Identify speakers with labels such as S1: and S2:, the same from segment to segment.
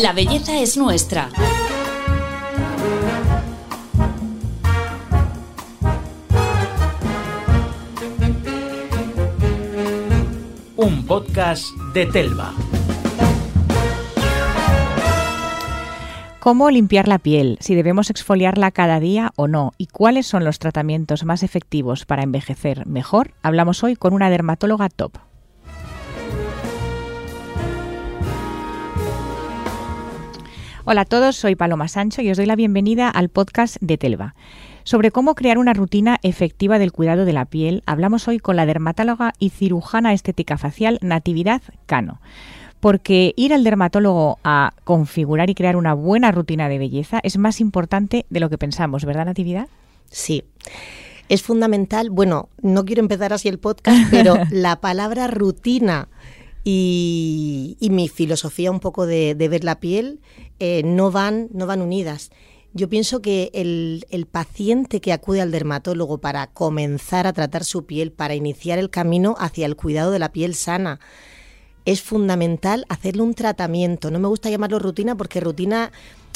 S1: La belleza es nuestra.
S2: Un podcast de Telva.
S3: ¿Cómo limpiar la piel? Si debemos exfoliarla cada día o no. ¿Y cuáles son los tratamientos más efectivos para envejecer mejor? Hablamos hoy con una dermatóloga top. Hola a todos, soy Paloma Sancho y os doy la bienvenida al podcast de Telva. Sobre cómo crear una rutina efectiva del cuidado de la piel, hablamos hoy con la dermatóloga y cirujana estética facial Natividad Cano. Porque ir al dermatólogo a configurar y crear una buena rutina de belleza es más importante de lo que pensamos, ¿verdad, Natividad?
S4: Sí. Es fundamental, bueno, no quiero empezar así el podcast, pero la palabra rutina y, mi filosofía un poco de, ver la piel eh, no, van, no van unidas. Yo pienso que el, el, paciente que acude al dermatólogo para comenzar a tratar su piel, para iniciar el camino hacia el cuidado de la piel sana, es fundamental hacerle un tratamiento. No me gusta llamarlo rutina porque rutina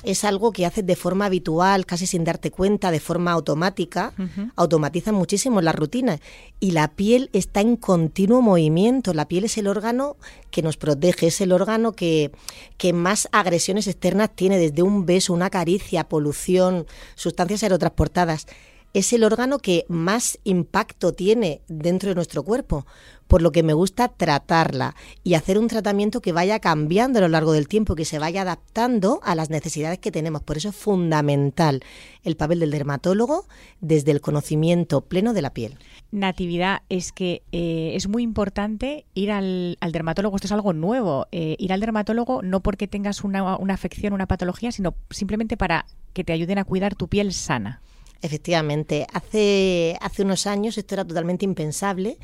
S4: es algo que haces de forma habitual, casi sin darte cuenta, de forma automática, automatizan muchísimo las rutinas. Y la piel está en continuo movimiento. La piel es el órgano que nos protege, es el órgano que, que más agresiones externas tiene, desde un beso, una caricia, polución, sustancias aerotransportadas. Es el órgano que más impacto tiene dentro de nuestro cuerpo por lo que me gusta tratarla y hacer un tratamiento que vaya cambiando a lo largo del tiempo, que se vaya adaptando a las necesidades que tenemos. Por eso es fundamental el papel del dermatólogo desde el conocimiento pleno de la piel.
S3: Natividad, es que eh, es muy importante ir al, dermatólogo, esto es algo nuevo, eh, ir al dermatólogo no porque tengas una, una afección, una patología, sino simplemente para que te ayuden a cuidar tu piel sana.
S4: Efectivamente, hace, hace unos años esto era totalmente impensable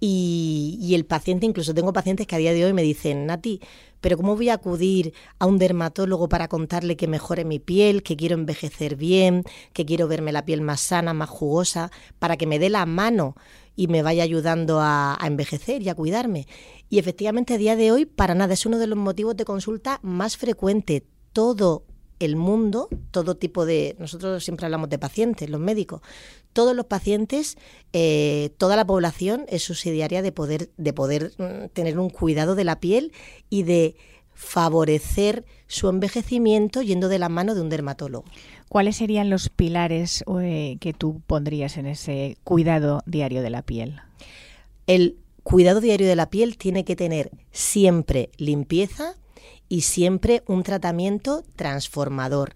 S4: y, el paciente, incluso tengo pacientes que a día de hoy me dicen, Nati, pero ¿cómo voy a acudir a un dermatólogo para contarle que mejore mi piel, que quiero envejecer bien, que quiero verme la piel más sana, más jugosa, para que me dé la mano y me vaya ayudando a, a envejecer y a cuidarme? Y efectivamente a día de hoy, para nada, es uno de los motivos de consulta más frecuente. Todo el mundo, todo tipo de, nosotros siempre hablamos de pacientes, los médicos, todos los pacientes, eh, toda la población es subsidiaria de poder, de poder mm, tener un cuidado de la piel y de favorecer su envejecimiento yendo de la mano de un dermatólogo.
S3: ¿Cuáles serían los pilares eh, que tú pondrías en ese cuidado diario de la piel?
S4: El cuidado diario de la piel tiene que tener siempre limpieza, y siempre un tratamiento transformador.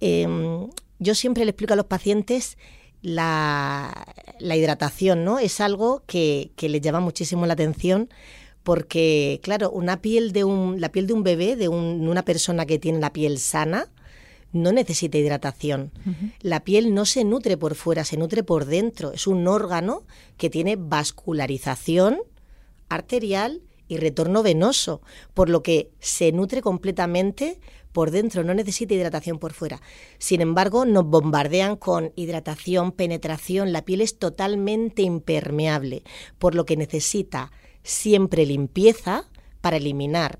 S4: Em, yo siempre le explico a los pacientes la, hidratación, ¿no? Es algo que, que les llama muchísimo la atención porque, claro, una piel de un, la piel de un bebé, de, una persona que tiene la piel sana, no necesita hidratación. La piel no se nutre por fuera, se nutre por dentro. Es un órgano que tiene vascularización arterial y retorno venoso, por lo que se nutre completamente por dentro, no necesita hidratación por fuera. Sin embargo, nos bombardean con hidratación, penetración, la piel es totalmente impermeable, por lo que necesita siempre limpieza para eliminar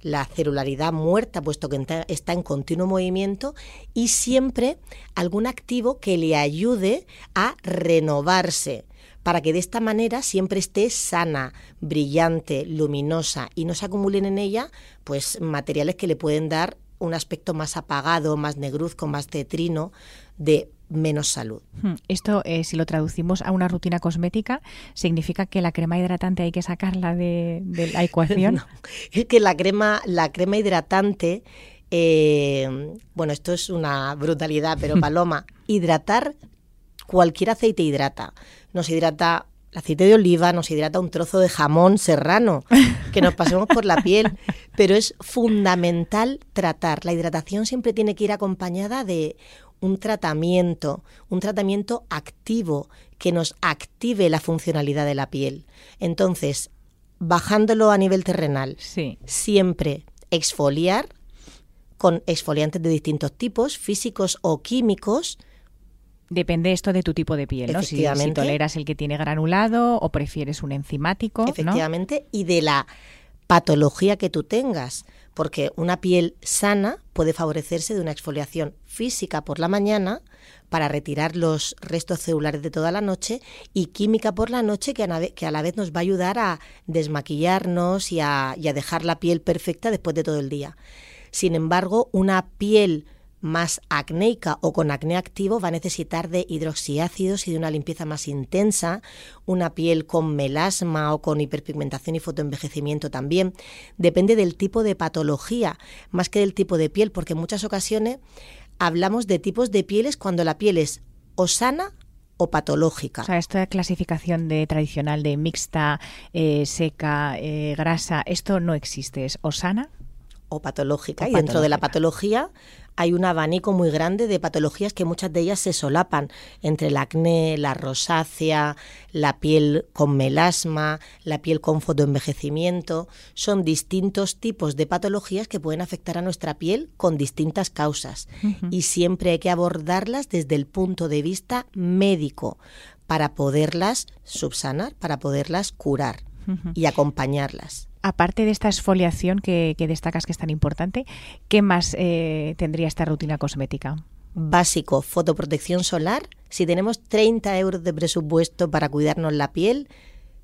S4: la celularidad muerta, puesto que está en continuo movimiento, y siempre algún activo que le ayude a renovarse para que de esta manera siempre esté sana, brillante, luminosa y no se acumulen en ella pues materiales que le pueden dar un aspecto más apagado, más negruzco, más tetrino, de menos salud.
S3: Hmm, esto, eh, si lo traducimos a una rutina cosmética, ¿significa que la crema hidratante hay que sacarla de, la ecuación?
S4: es que la crema, la crema hidratante, eh, bueno, esto es una brutalidad, pero Paloma, hidratar, cualquier aceite hidrata nos hidrata el aceite de oliva, nos hidrata un trozo de jamón serrano que nos pasemos por la piel, pero es fundamental tratar. La hidratación siempre tiene que ir acompañada de un tratamiento, un tratamiento activo que nos active la funcionalidad de la piel. Entonces, bajándolo a nivel terrenal, siempre exfoliar con exfoliantes de distintos tipos, físicos o químicos,
S3: Depende esto de tu tipo de piel, ¿no? Si, toleras el que tiene granulado o prefieres un enzimático.
S4: Efectivamente, y de la patología que tú tengas, porque una piel sana puede favorecerse de una exfoliación física por la mañana para retirar los restos celulares de toda la noche y química por la noche que a, la vez nos va a ayudar a desmaquillarnos y a, y a dejar la piel perfecta después de todo el día. Sin embargo, una piel más acnéica o con acné activo va a necesitar de hidroxiácidos y de una limpieza más intensa, una piel con melasma o con hiperpigmentación y fotoenvejecimiento también. Depende del tipo de patología, más que del tipo de piel, porque en muchas ocasiones hablamos de tipos de pieles cuando la piel es o sana o patológica.
S3: O sea, esta clasificación de tradicional de mixta, eh, seca, eh, grasa, esto no existe, es o sana
S4: o patológica. y dentro de la patología hay un abanico muy grande de patologías que muchas de ellas se solapan entre el acné, la rosácea, la piel con melasma, la piel con fotoenvejecimiento. Son distintos tipos de patologías que pueden afectar a nuestra piel con distintas causas. Y siempre hay que abordarlas desde el punto de vista médico para poderlas subsanar, para poderlas curar y acompañarlas
S3: aparte de esta exfoliación que, destacas que es tan importante, ¿qué más eh, tendría esta rutina cosmética?
S4: Básico, fotoprotección solar. Si tenemos 30 euros de presupuesto para cuidarnos la piel,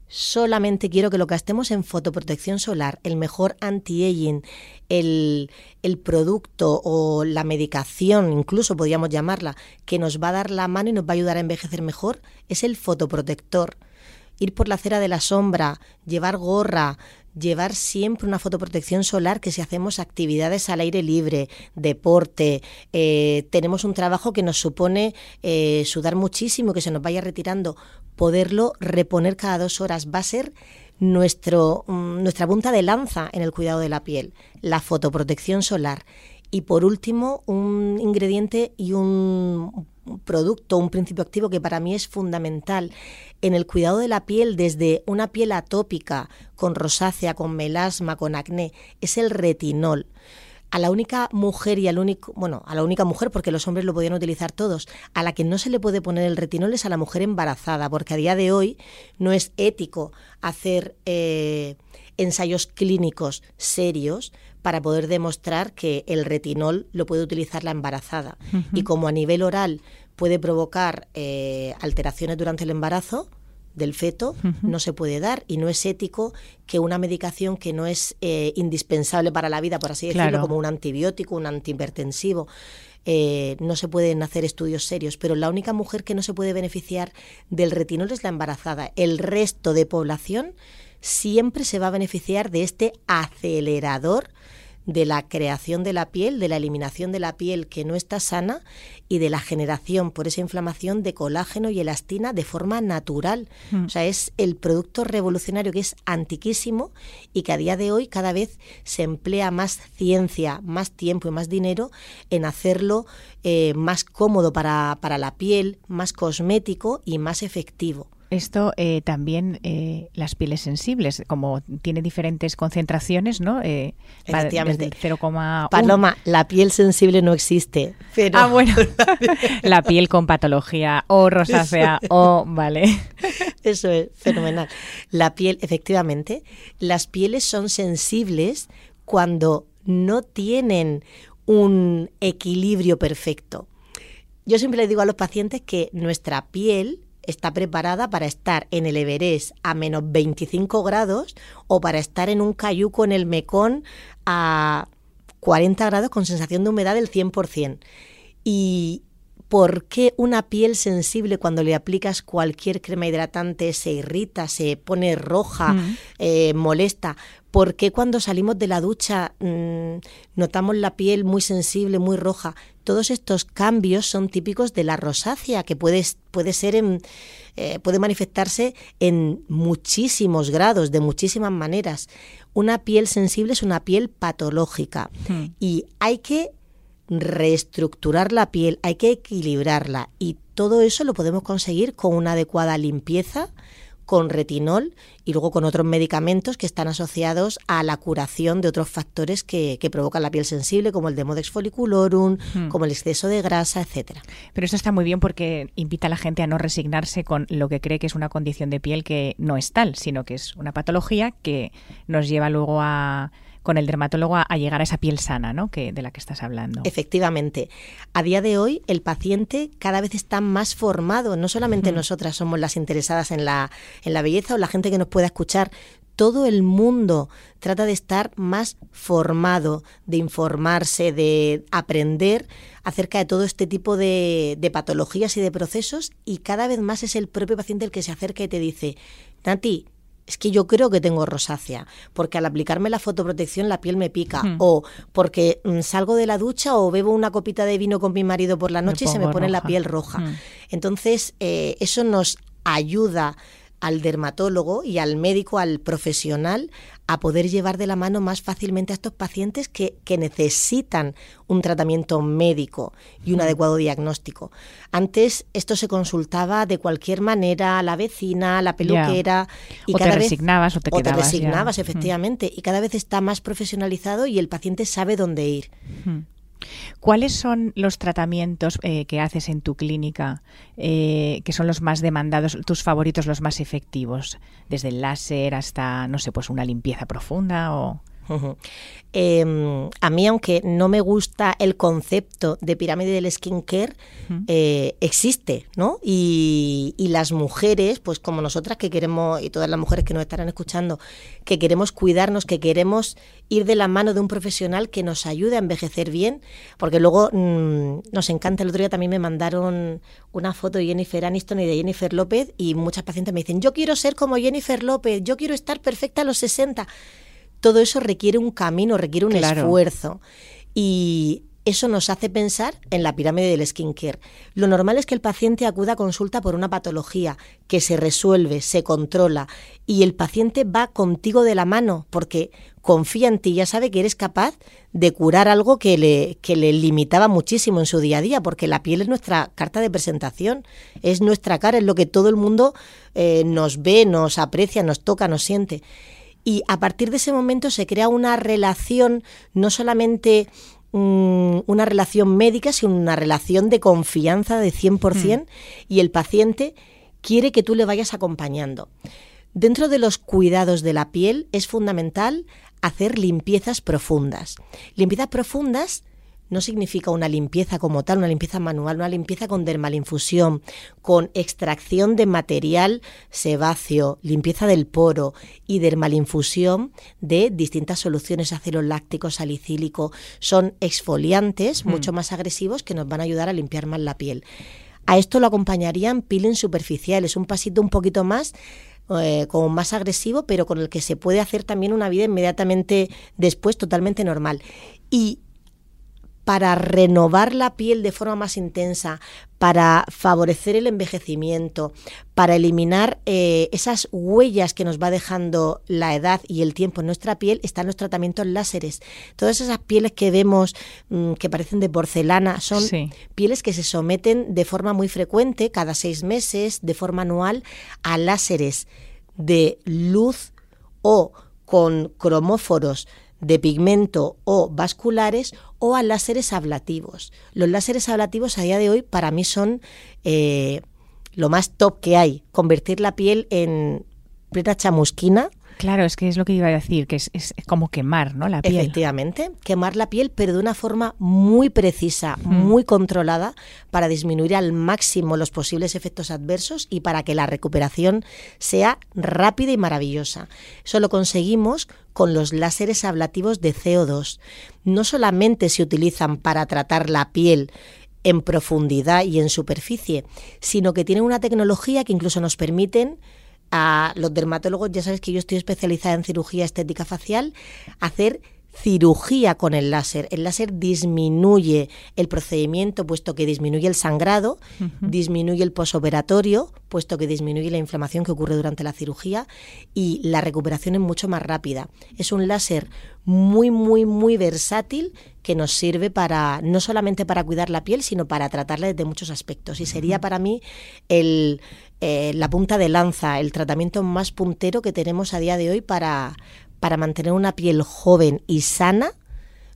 S4: solamente quiero que lo gastemos en fotoprotección solar, el mejor anti-aging, el, el, producto o la medicación, incluso podríamos llamarla, que nos va a dar la mano y nos va a ayudar a envejecer mejor, es el fotoprotector. Ir por la acera de la sombra, llevar gorra, llevar siempre una fotoprotección solar que si hacemos actividades al aire libre, deporte, eh, tenemos un trabajo que nos supone eh, sudar muchísimo, que se nos vaya retirando, poderlo reponer cada dos horas va a ser nuestro, mm, nuestra punta de lanza en el cuidado de la piel, la fotoprotección solar. Y por último, un ingrediente y un producto, un principio activo que para mí es fundamental en el cuidado de la piel desde una piel atópica, con rosácea, con melasma, con acné, es el retinol. A la única mujer y al único, bueno, a la única mujer, porque los hombres lo podían utilizar todos, a la que no se le puede poner el retinol es a la mujer embarazada, porque a día de hoy no es ético hacer eh, ensayos clínicos serios para poder demostrar que el retinol lo puede utilizar la embarazada. Y como a nivel oral puede provocar eh, alteraciones durante el embarazo, del feto no se puede dar y no es ético que una medicación que no es eh, indispensable para la vida, por así decirlo, como un antibiótico, un antihipertensivo, eh, no se pueden hacer estudios serios, pero la única mujer que no se puede beneficiar del retinol es la embarazada. El resto de población siempre se va a beneficiar de este acelerador de la creación de la piel, de la eliminación de la piel que no está sana y de la generación por esa inflamación de colágeno y elastina de forma natural. Mm. O sea, es el producto revolucionario que es antiquísimo y que a día de hoy cada vez se emplea más ciencia, más tiempo y más dinero en hacerlo eh, más cómodo para, para la piel, más cosmético y más efectivo.
S3: Esto eh, también eh, las pieles sensibles, como tiene diferentes concentraciones, ¿no?
S4: Eh, Efectivamente. 0,1. Paloma, la piel sensible no existe. Pero...
S3: Ah, bueno. la piel con patología o rosácea o, vale.
S4: Eso es fenomenal. La piel, efectivamente, las pieles son sensibles cuando no tienen un equilibrio perfecto. Yo siempre le digo a los pacientes que nuestra piel está preparada para estar en el Everest a menos 25 grados o para estar en un cayuco en el Mekong a 40 grados con sensación de humedad del 100%. Y, ¿Por qué una piel sensible cuando le aplicas cualquier crema hidratante se irrita, se pone roja, mm. eh, molesta? ¿Por qué cuando salimos de la ducha mm, notamos la piel muy sensible, muy roja? Todos estos cambios son típicos de la rosácea, que puede, puede ser eh, puede manifestarse en muchísimos grados, de muchísimas maneras. Una piel sensible es una piel patológica mm. y hay que reestructurar la piel, hay que equilibrarla y todo eso lo podemos conseguir con una adecuada limpieza, con retinol y luego con otros medicamentos que están asociados a la curación de otros factores que, provocan la piel sensible, como el Demodex folliculorum, como el exceso de grasa, etcétera.
S3: Pero esto está muy bien porque invita a la gente a no resignarse con lo que cree que es una condición de piel que no es tal, sino que es una patología que nos lleva luego a con el dermatólogo a, llegar a esa piel sana, ¿no? Que, de la que estás hablando.
S4: Efectivamente. A día de hoy, el paciente cada vez está más formado. No solamente nosotras somos las interesadas en la, en la belleza o la gente que nos pueda escuchar, todo el mundo trata de estar más formado, de informarse, de aprender acerca de todo este tipo de, patologías y de procesos y cada vez más es el propio paciente el que se acerca y te dice, Nati, es que yo creo que tengo rosácea, porque al aplicarme la fotoprotección la piel me pica, o porque mm, salgo de la ducha o bebo una copita de vino con mi marido por la noche y se me pone la piel roja. Entonces, eh, eso nos ayuda al dermatólogo y al médico, al profesional, a poder llevar de la mano más fácilmente a estos pacientes que, necesitan un tratamiento médico y un adecuado diagnóstico. Antes esto se consultaba de cualquier manera a la vecina, a la peluquera.
S3: Y o te resignabas o te quedabas.
S4: O te resignabas, efectivamente. Y cada vez está más profesionalizado y el paciente sabe dónde ir.
S3: ¿Cuáles son los tratamientos eh, que haces en tu clínica eh, que son los más demandados, tus favoritos, los más efectivos? Desde el láser hasta, no sé, pues una limpieza profunda o...
S4: Em, a mí, aunque no me gusta el concepto de pirámide del skincare, eh, existe, ¿no? Y, las mujeres, pues como nosotras que queremos, y todas las mujeres que nos estarán escuchando, que queremos cuidarnos, que queremos ir de la mano de un profesional que nos ayude a envejecer bien, porque luego mm, nos encanta. El otro día también me mandaron una foto de Jennifer Aniston y de Jennifer López, y muchas pacientes me dicen, yo quiero ser como Jennifer López, yo quiero estar perfecta a los 60 todo eso requiere un camino, requiere un esfuerzo. Y eso nos hace pensar en la pirámide del skincare. Lo normal es que el paciente acuda a consulta por una patología que se resuelve, se controla y el paciente va contigo de la mano porque confía en ti, ya sabe que eres capaz de curar algo que le, que le limitaba muchísimo en su día a día, porque la piel es nuestra carta de presentación, es nuestra cara, es lo que todo el mundo eh, nos ve, nos aprecia, nos toca, nos siente y a partir de ese momento se crea una relación no solamente mm, una relación médica, sino una relación de confianza de 100% mm. y el paciente quiere que tú le vayas acompañando. Dentro de los cuidados de la piel es fundamental hacer limpiezas profundas. Limpiezas profundas no significa una limpieza como tal, una limpieza manual, una limpieza con dermalinfusión, con extracción de material sebáceo, limpieza del poro y dermalinfusión de distintas soluciones, ácido láctico, salicílico. Son exfoliantes mm. mucho más agresivos que nos van a ayudar a limpiar más la piel. A esto lo acompañarían peeling superficiales, un pasito un poquito más eh, como más agresivo, pero con el que se puede hacer también una vida inmediatamente después totalmente normal. Y para renovar la piel de forma más intensa, para favorecer el envejecimiento, para eliminar eh, esas huellas que nos va dejando la edad y el tiempo en nuestra piel, están los tratamientos láseres. Todas esas pieles que vemos mm, que parecen de porcelana son pieles que se someten de forma muy frecuente, cada seis meses, de forma anual, a láseres de luz o con cromóforos de pigmento o vasculares o a láseres ablativos. Los láseres ablativos a día de hoy para mí son eh, lo más top que hay. Convertir la piel en plena chamusquina
S3: Claro, es que es lo que iba a decir, que es, como quemar, ¿no? La piel.
S4: Efectivamente, quemar la piel, pero de una forma muy precisa, muy controlada, para disminuir al máximo los posibles efectos adversos y para que la recuperación sea rápida y maravillosa. Eso lo conseguimos con los láseres ablativos de CO2. No solamente se utilizan para tratar la piel en profundidad y en superficie, sino que tienen una tecnología que incluso nos permiten a los dermatólogos, ya sabes que yo estoy especializada en cirugía estética facial, hacer cirugía con el láser. El láser disminuye el procedimiento, puesto que disminuye el sangrado, disminuye el posoperatorio, puesto que disminuye la inflamación que ocurre durante la cirugía y la recuperación es mucho más rápida. Es un láser muy, muy, muy versátil que nos sirve para no solamente para cuidar la piel, sino para tratarla desde muchos aspectos. Y sería para mí el, eh, la punta de lanza, el tratamiento más puntero que tenemos a día de hoy para, para mantener una piel joven y sana,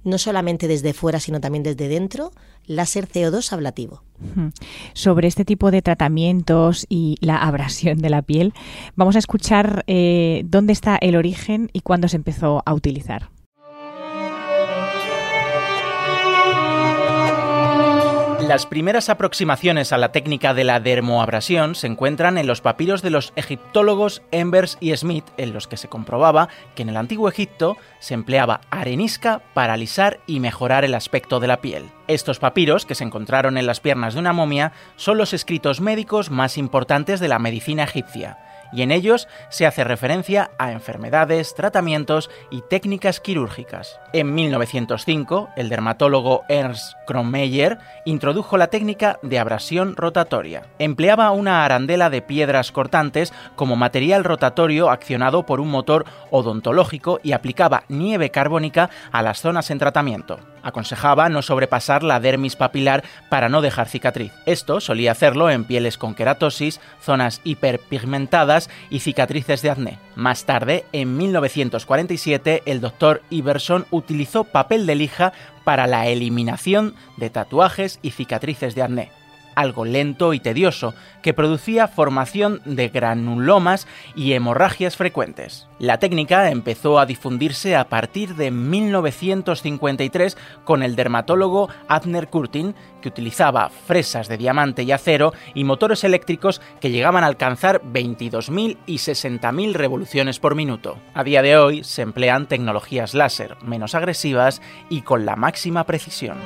S4: no solamente desde fuera, sino también desde dentro, láser CO2 ablativo.
S3: Sobre este tipo de tratamientos y la abrasión de la piel, vamos a escuchar eh, dónde está el origen y cuándo se empezó a utilizar.
S2: Las primeras aproximaciones a la técnica de la dermoabrasión se encuentran en los papiros de los egiptólogos Embers y Smith, en los que se comprobaba que en el antiguo Egipto se empleaba arenisca para alisar y mejorar el aspecto de la piel. Estos papiros, que se encontraron en las piernas de una momia, son los escritos médicos más importantes de la medicina egipcia y en ellos se hace referencia a enfermedades, tratamientos y técnicas quirúrgicas. En 1905, el dermatólogo Ernst Kronmeyer introdujo la técnica de abrasión rotatoria. Empleaba una arandela de piedras cortantes como material rotatorio accionado por un motor odontológico y aplicaba nieve carbónica a las zonas en tratamiento. Aconsejaba no sobrepasar la dermis papilar para no dejar cicatriz. Esto solía hacerlo en pieles con queratosis, zonas hiperpigmentadas y cicatrices de acné. Más tarde, en 1947, el doctor Iverson utilizó papel de lija para la eliminación de tatuajes y cicatrices de acné algo lento y tedioso, que producía formación de granulomas y hemorragias frecuentes. La técnica empezó a difundirse a partir de 1953 con el dermatólogo Abner Curtin, que utilizaba fresas de diamante y acero y motores eléctricos que llegaban a alcanzar 22.000 y 60.000 revoluciones por minuto. A día de hoy se emplean tecnologías láser menos agresivas y con la máxima precisión.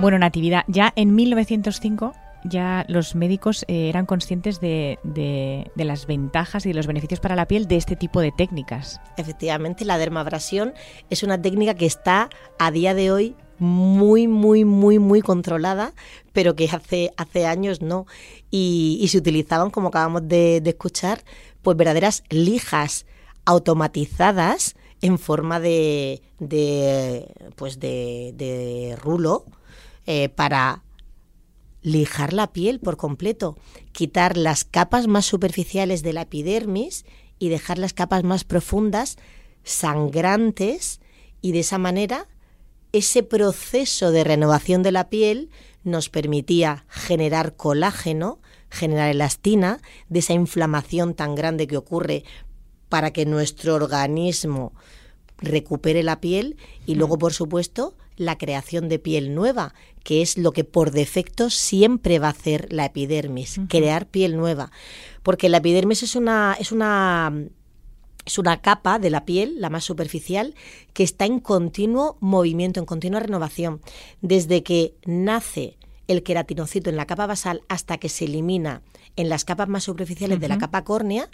S3: Bueno, Natividad, ya en 1905 ya los médicos eh, eran conscientes de, de, las ventajas y de los beneficios para la piel de este tipo de técnicas.
S4: Efectivamente, la dermabrasión es una técnica que está a día de hoy muy, muy, muy, muy controlada, pero que hace, hace años no. Y, se utilizaban, como acabamos de, de, escuchar, pues verdaderas lijas automatizadas en forma de, de pues de, de rulo eh, para lijar la piel por completo, quitar las capas más superficiales de la epidermis y dejar las capas más profundas, sangrantes, y de esa manera ese proceso de renovación de la piel nos permitía generar colágeno, generar elastina, de esa inflamación tan grande que ocurre para que nuestro organismo recupere la piel y luego, por supuesto, la creación de piel nueva, que es lo que por defecto siempre va a hacer la epidermis, crear piel nueva. Porque la epidermis es una, es una es una capa de la piel, la más superficial, que está en continuo movimiento, en continua renovación. Desde que nace el queratinocito en la capa basal hasta que se elimina en las capas más superficiales de la capa córnea,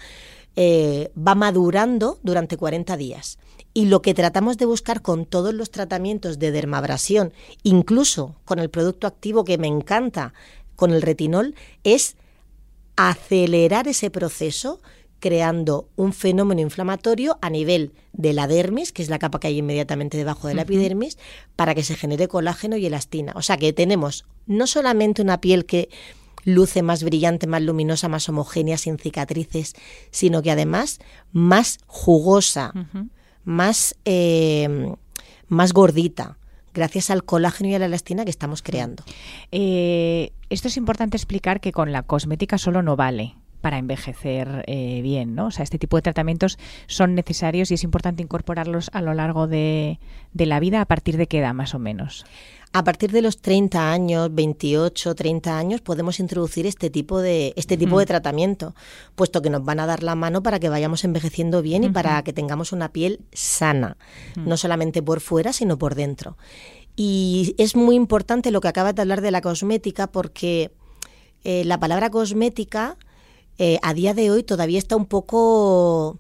S4: eh, va madurando durante 40 días. Y lo que tratamos de buscar con todos los tratamientos de dermabrasión, incluso con el producto activo que me encanta, con el retinol, es acelerar ese proceso creando un fenómeno inflamatorio a nivel de la dermis, que es la capa que hay inmediatamente debajo de la epidermis, para que se genere colágeno y elastina. O sea que tenemos no solamente una piel que luce más brillante, más luminosa, más homogénea, sin cicatrices, sino que además más jugosa, más, eh, más gordita gracias al colágeno y a la elastina que estamos creando.
S3: Eh, esto es importante explicar que con la cosmética solo no vale para envejecer eh, bien, ¿no? O sea, este tipo de tratamientos son necesarios y es importante incorporarlos a lo largo de, de la vida. ¿A partir de qué edad, más o menos?
S4: A partir de los 30 años, 28, 30 años, podemos introducir este tipo de, este tipo de tratamiento, puesto que nos van a dar la mano para que vayamos envejeciendo bien y para que tengamos una piel sana, no solamente por fuera, sino por dentro. Y es muy importante lo que acabas de hablar de la cosmética, porque eh, la palabra cosmética eh, a día de hoy todavía está un poco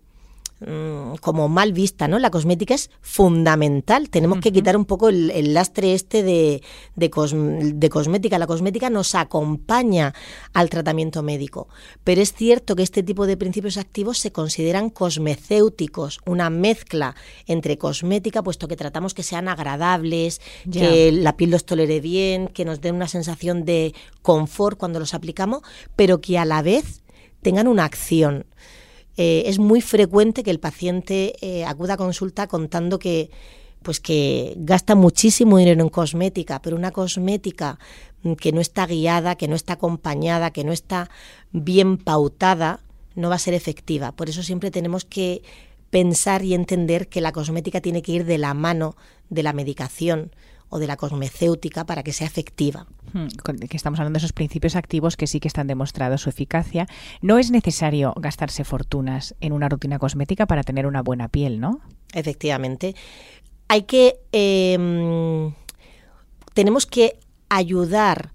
S4: Mm, como mal vista, ¿no? La cosmética es fundamental. Tenemos que quitar un poco el, lastre este de, de, cosmética. La cosmética nos acompaña al tratamiento médico. Pero es cierto que este tipo de principios activos se consideran cosmecéuticos, una mezcla entre cosmética, puesto que tratamos que sean agradables, que la piel los tolere bien, que nos den una sensación de confort cuando los aplicamos, pero que a la vez tengan una acción. Eh, es muy frecuente que el paciente eh, acuda a consulta contando que pues que gasta muchísimo dinero en cosmética, pero una cosmética mm, que no está guiada, que no está acompañada, que no está bien pautada, no va a ser efectiva. Por eso siempre tenemos que pensar y entender que la cosmética tiene que ir de la mano de la medicación o de la cosmecéutica para que sea efectiva.
S3: Que estamos hablando de esos principios activos que sí que están demostrados su eficacia. No es necesario gastarse fortunas en una rutina cosmética para tener una buena piel, ¿no?
S4: Efectivamente. Hay que... Em, tenemos que ayudar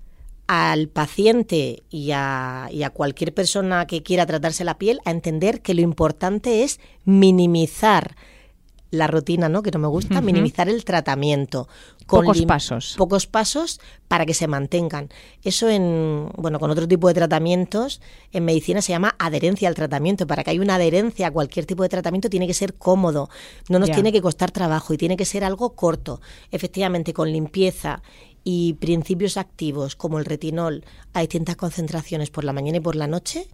S4: al paciente y a, y a, cualquier persona que quiera tratarse la piel a entender que lo importante es minimizar la rutina, ¿no? Que no me gusta, minimizar el tratamiento.
S3: Con pocos pasos.
S4: Pocos pasos para que se mantengan. Eso en, bueno, con otro tipo de tratamientos, en medicina se llama adherencia al tratamiento. Para que haya una adherencia a cualquier tipo de tratamiento tiene que ser cómodo, no nos tiene que costar trabajo y tiene que ser algo corto. Efectivamente, con limpieza y principios activos como el retinol a distintas concentraciones por la mañana y por la noche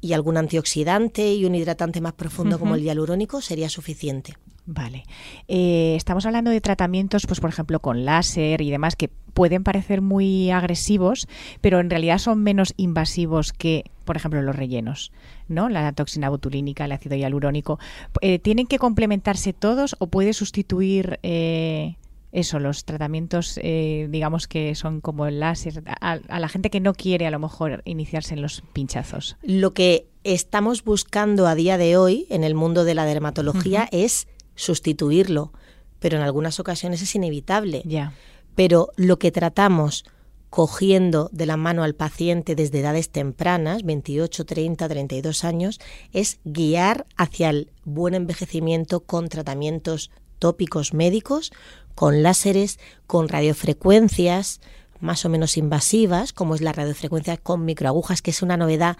S4: y algún antioxidante y un hidratante más profundo como el hialurónico sería suficiente.
S3: Vale. Eh, estamos hablando de tratamientos, pues por ejemplo, con láser y demás, que pueden parecer muy agresivos, pero en realidad son menos invasivos que, por ejemplo, los rellenos, ¿no? La toxina botulínica, el ácido hialurónico. Eh, ¿Tienen que complementarse todos o puede sustituir eh, eso, los tratamientos, digamos que son como el láser, a, la gente que no quiere a lo mejor iniciarse en los pinchazos?
S4: Lo que estamos buscando a día de hoy en el mundo de la dermatología es sustituirlo, pero en algunas ocasiones es inevitable.
S3: Ya.
S4: Pero lo que tratamos cogiendo de la mano al paciente desde edades tempranas, 28, 30, 32 años, es guiar hacia el buen envejecimiento con tratamientos tópicos médicos, con láseres, con radiofrecuencias más o menos invasivas, como es la radiofrecuencia con microagujas, que es una novedad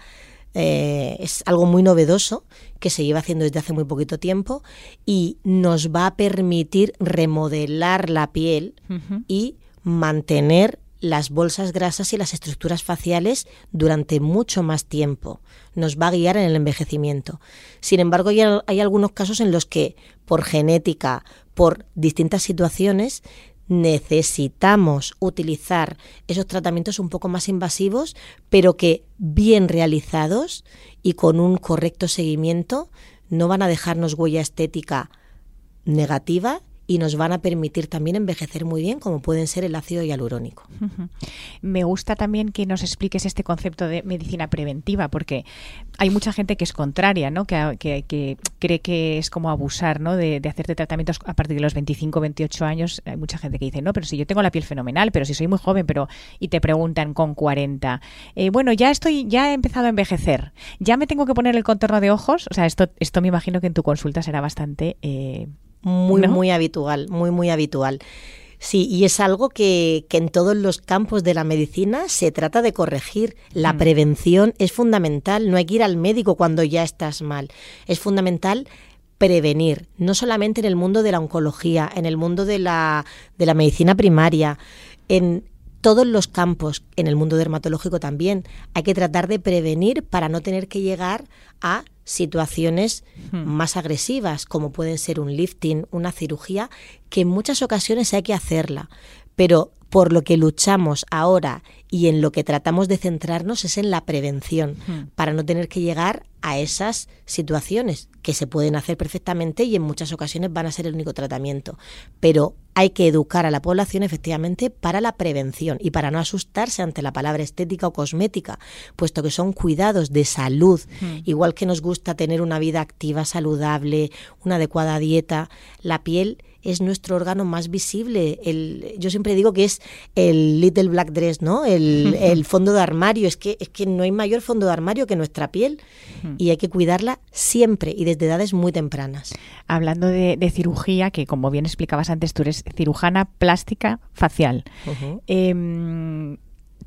S4: eh, es algo muy novedoso que se lleva haciendo desde hace muy poquito tiempo y nos va a permitir remodelar la piel y mantener las bolsas grasas y las estructuras faciales durante mucho más tiempo. Nos va a guiar en el envejecimiento. Sin embargo, hay algunos casos en los que, por genética, por distintas situaciones, necesitamos utilizar esos tratamientos un poco más invasivos, pero que bien realizados y con un correcto seguimiento no van a dejarnos huella estética negativa y nos van a permitir también envejecer muy bien, como pueden ser el ácido hialurónico.
S3: Me gusta también que nos expliques este concepto de medicina preventiva, porque hay mucha gente que es contraria, ¿no? que, cree que es como abusar ¿no? de, hacerte tratamientos a partir de los 25, 28 años. Hay mucha gente que dice, no, pero si yo tengo la piel fenomenal, pero si soy muy joven, pero y te preguntan con 40, eh, bueno, ya estoy, ya he empezado a envejecer, ya me tengo que poner el contorno de ojos. O sea, esto, esto me imagino que en tu consulta será bastante... Eh,
S4: muy, muy habitual, muy, muy habitual. Sí, y es algo que, que, en todos los campos de la medicina se trata de corregir. La mm. prevención es fundamental, no hay que ir al médico cuando ya estás mal. Es fundamental prevenir, no solamente en el mundo de la oncología, en el mundo de la, de la medicina primaria, en todos los campos, en el mundo dermatológico también. Hay que tratar de prevenir para no tener que llegar a situaciones hmm. más agresivas, como pueden ser un lifting, una cirugía, que en muchas ocasiones hay que hacerla, pero por lo que luchamos ahora y en lo que tratamos de centrarnos es en la prevención, para no tener que llegar a esas situaciones que se pueden hacer perfectamente y en muchas ocasiones van a ser el único tratamiento. Pero hay que educar a la población efectivamente para la prevención y para no asustarse ante la palabra estética o cosmética, puesto que son cuidados de salud, igual que nos gusta tener una vida activa, saludable, una adecuada dieta, la piel es nuestro órgano más visible. El, yo siempre digo que es el little black dress, ¿no? El, fondo de armario. Es que, es que no hay mayor fondo de armario que nuestra piel y hay que cuidarla siempre y desde edades muy tempranas.
S3: Hablando de, cirugía, que como bien explicabas antes, tú eres cirujana plástica facial. Em,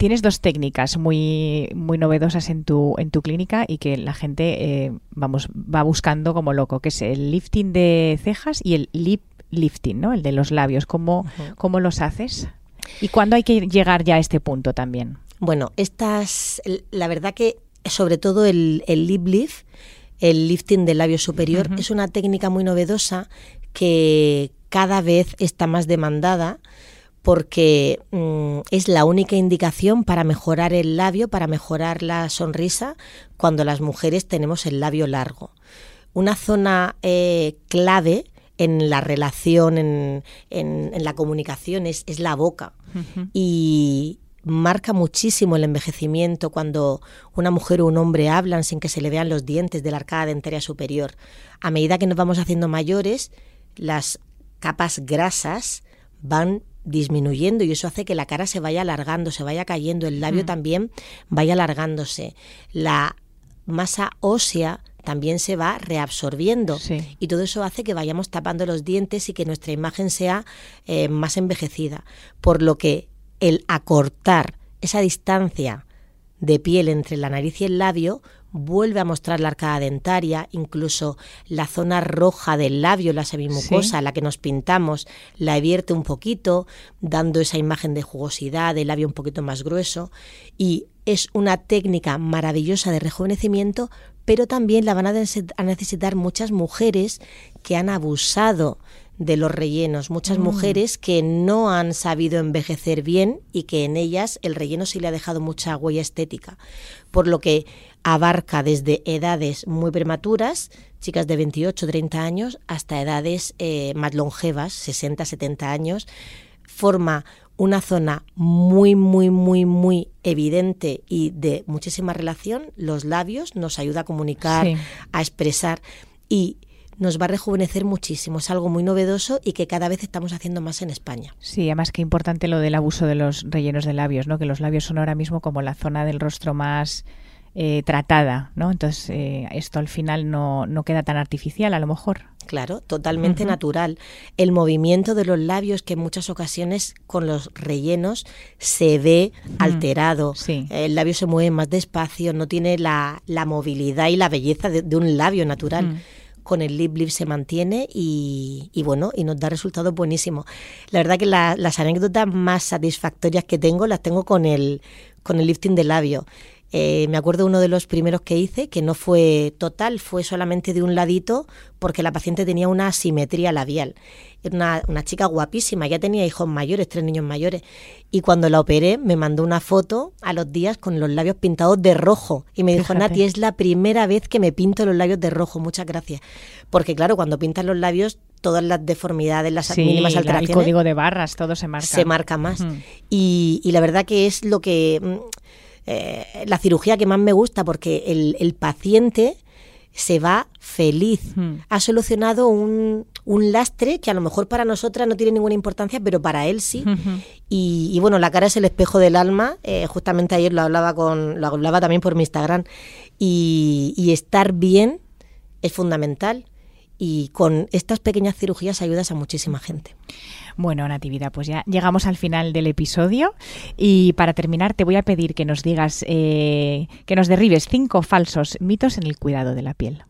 S3: tienes dos técnicas muy, muy novedosas en tu, en tu clínica y que la gente eh, vamos, va buscando como loco, que es el lifting de cejas y el lip lifting, ¿no? El de los labios. ¿Cómo, ¿Cómo los haces? ¿Y cuándo hay que llegar ya a este punto también?
S4: Bueno, estas, la verdad que sobre todo el, el lip lift, el lifting del labio superior, es una técnica muy novedosa que cada vez está más demandada porque mm, es la única indicación para mejorar el labio, para mejorar la sonrisa cuando las mujeres tenemos el labio largo. Una zona eh, clave en la relación, en, la comunicación, es, la boca. Y marca muchísimo el envejecimiento cuando una mujer o un hombre hablan sin que se le vean los dientes de la arcada dentaria superior. A medida que nos vamos haciendo mayores, las capas grasas van disminuyendo y eso hace que la cara se vaya alargando, se vaya cayendo, el labio también vaya alargándose. La masa ósea también se va reabsorbiendo y todo eso hace que vayamos tapando los dientes y que nuestra imagen sea eh, más envejecida. Por lo que el acortar esa distancia de piel entre la nariz y el labio vuelve a mostrar la arcada dentaria, incluso la zona roja del labio, la semimucosa, la que nos pintamos, la vierte un poquito, dando esa imagen de jugosidad, del labio un poquito más grueso. Y es una técnica maravillosa de rejuvenecimiento, pero también la van a necesitar muchas mujeres que han abusado de los rellenos, muchas mm. mujeres que no han sabido envejecer bien y que en ellas el relleno sí le ha dejado mucha huella estética, por lo que abarca desde edades muy prematuras, chicas de 28, 30 años, hasta edades eh, más longevas, 60, 70 años, forma una zona muy, muy, muy, muy evidente y de muchísima relación, los labios, nos ayuda a comunicar, a expresar y nos va a rejuvenecer muchísimo. Es algo muy novedoso y que cada vez estamos haciendo más en España.
S3: Sí, además que importante lo del abuso de los rellenos de labios, ¿no? Que los labios son ahora mismo como la zona del rostro más eh, tratada, ¿no? Entonces eh, esto al final no, no queda tan artificial a lo mejor.
S4: Claro, totalmente natural. El movimiento de los labios que en muchas ocasiones con los rellenos se ve alterado. El labio se mueve más despacio, no tiene la, movilidad y la belleza de, un labio natural. Con el lip lift se mantiene y, bueno, y nos da resultados buenísimos. La verdad que las anécdotas más satisfactorias que tengo las tengo con el, con el lifting de labio. Eh, me acuerdo uno de los primeros que hice, que no fue total, fue solamente de un ladito, porque la paciente tenía una asimetría labial. Era una, chica guapísima, ya tenía hijos mayores, tres niños mayores. Y cuando la operé, me mandó una foto a los días con los labios pintados de rojo. Y me dijo, Nati, es la primera vez que me pinto los labios de rojo, muchas gracias. Porque claro, cuando pintas los labios, todas las deformidades, las mínimas alteraciones.
S3: El código de barras, todo se marca.
S4: Se marca más. Y, y la verdad que es lo que mm, eh, la cirugía que más me gusta porque el, paciente se va feliz. Hmm. Ha solucionado un, lastre que a lo mejor para nosotras no tiene ninguna importancia, pero para él sí. y, bueno, la cara es el espejo del alma. Eh, justamente ayer lo hablaba con, lo hablaba también por mi Instagram. y estar bien es fundamental. Y con estas pequeñas cirugías ayudas a muchísima gente.
S3: Bueno, Natividad, pues ya llegamos al final del episodio y para terminar te voy a pedir que nos digas, eh, que nos derribes cinco falsos mitos en el cuidado de la piel.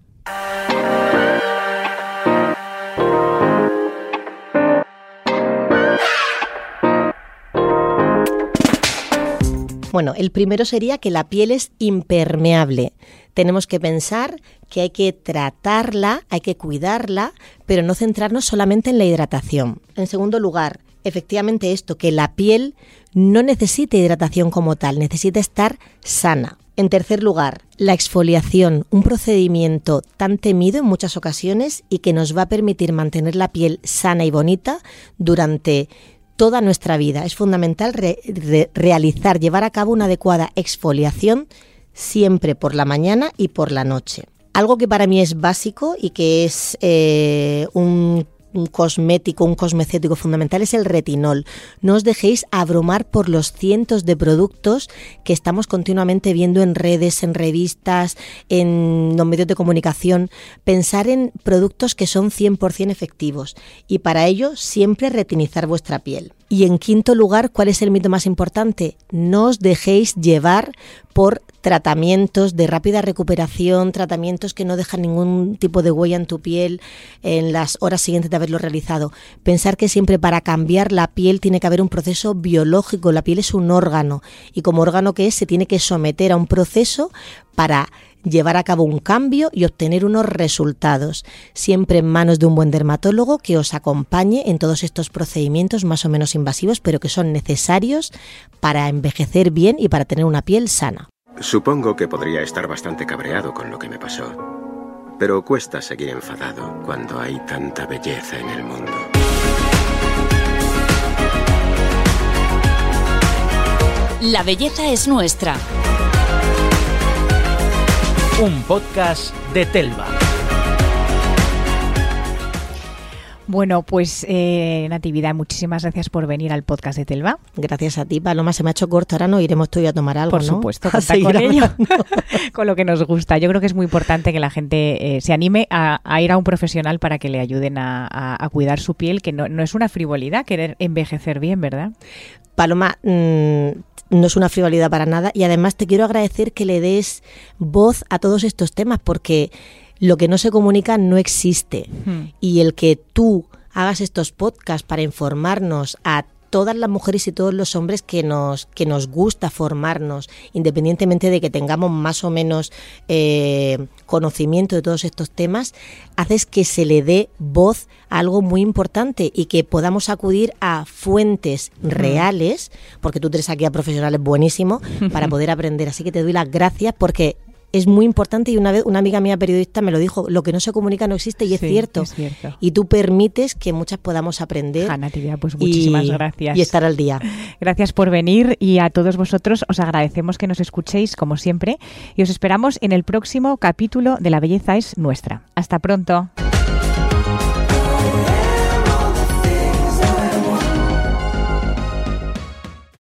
S4: Bueno, el primero sería que la piel es impermeable. Tenemos que pensar que hay que tratarla, hay que cuidarla, pero no centrarnos solamente en la hidratación. En segundo lugar, efectivamente esto, que la piel no necesita hidratación como tal, necesita estar sana. En tercer lugar, la exfoliación, un procedimiento tan temido en muchas ocasiones y que nos va a permitir mantener la piel sana y bonita durante toda nuestra vida. Es fundamental realizar, llevar a cabo una adecuada exfoliación siempre por la mañana y por la noche. Algo que para mí es básico y que es eh, un cosmético, un cosmecético fundamental es el retinol. No os dejéis abrumar por los cientos de productos que estamos continuamente viendo en redes, en revistas, en los medios de comunicación. Pensar en productos que son 100% efectivos y para ello siempre retinizar vuestra piel. Y en quinto lugar, ¿cuál es el mito más importante? No os dejéis llevar por tratamientos de rápida recuperación, tratamientos que no dejan ningún tipo de huella en tu piel en las horas siguientes de haberlo realizado. Pensar que siempre para cambiar la piel tiene que haber un proceso biológico, la piel es un órgano y como órgano que es se tiene que someter a un proceso para llevar a cabo un cambio y obtener unos resultados, siempre en manos de un buen dermatólogo que os acompañe en todos estos procedimientos más o menos invasivos, pero que son necesarios para envejecer bien y para tener una piel sana.
S1: Supongo que podría estar bastante cabreado con lo que me pasó. pero cuesta seguir enfadado cuando hay tanta belleza en el mundo.
S5: La belleza es nuestra.
S2: Un podcast de Telva.
S3: Bueno, pues eh, Natividad, muchísimas gracias por venir al podcast de Telva.
S4: Gracias a ti, Paloma. Se me ha hecho corto, ahora no iremos tú y a tomar algo,
S3: Por
S4: ¿no?
S3: supuesto,
S4: A
S3: contar
S4: seguir
S3: con ello, con lo que nos gusta. Yo creo que es muy importante que la gente eh, se anime a, a ir a un profesional para que le ayuden a, a- a cuidar su piel, que no, no es una frivolidad querer envejecer bien, ¿verdad?
S4: Paloma, mm, no es una frivolidad para nada y además te quiero agradecer que le des voz a todos estos temas porque lo que no se comunica no existe
S3: Hmm.
S4: y el que tú hagas estos podcasts para informarnos a todas las mujeres y todos los hombres que nos que nos gusta formarnos independientemente de que tengamos más o menos eh, conocimiento de todos estos temas haces que se le dé voz a algo muy importante y que podamos acudir a fuentes reales porque tú tienes aquí a profesionales buenísimos para poder aprender. Así que te doy las gracias porque es muy importante y una vez una amiga mía periodista me lo dijo, lo que no se comunica no existe y es cierto.
S3: es cierto.
S4: Y tú permites que muchas podamos aprender
S3: Natividad, pues muchísimas
S4: y,
S3: gracias.
S4: y estar al día.
S3: Gracias por venir y a todos vosotros os agradecemos que nos escuchéis como siempre y os esperamos en el próximo capítulo de La belleza es nuestra. Hasta pronto.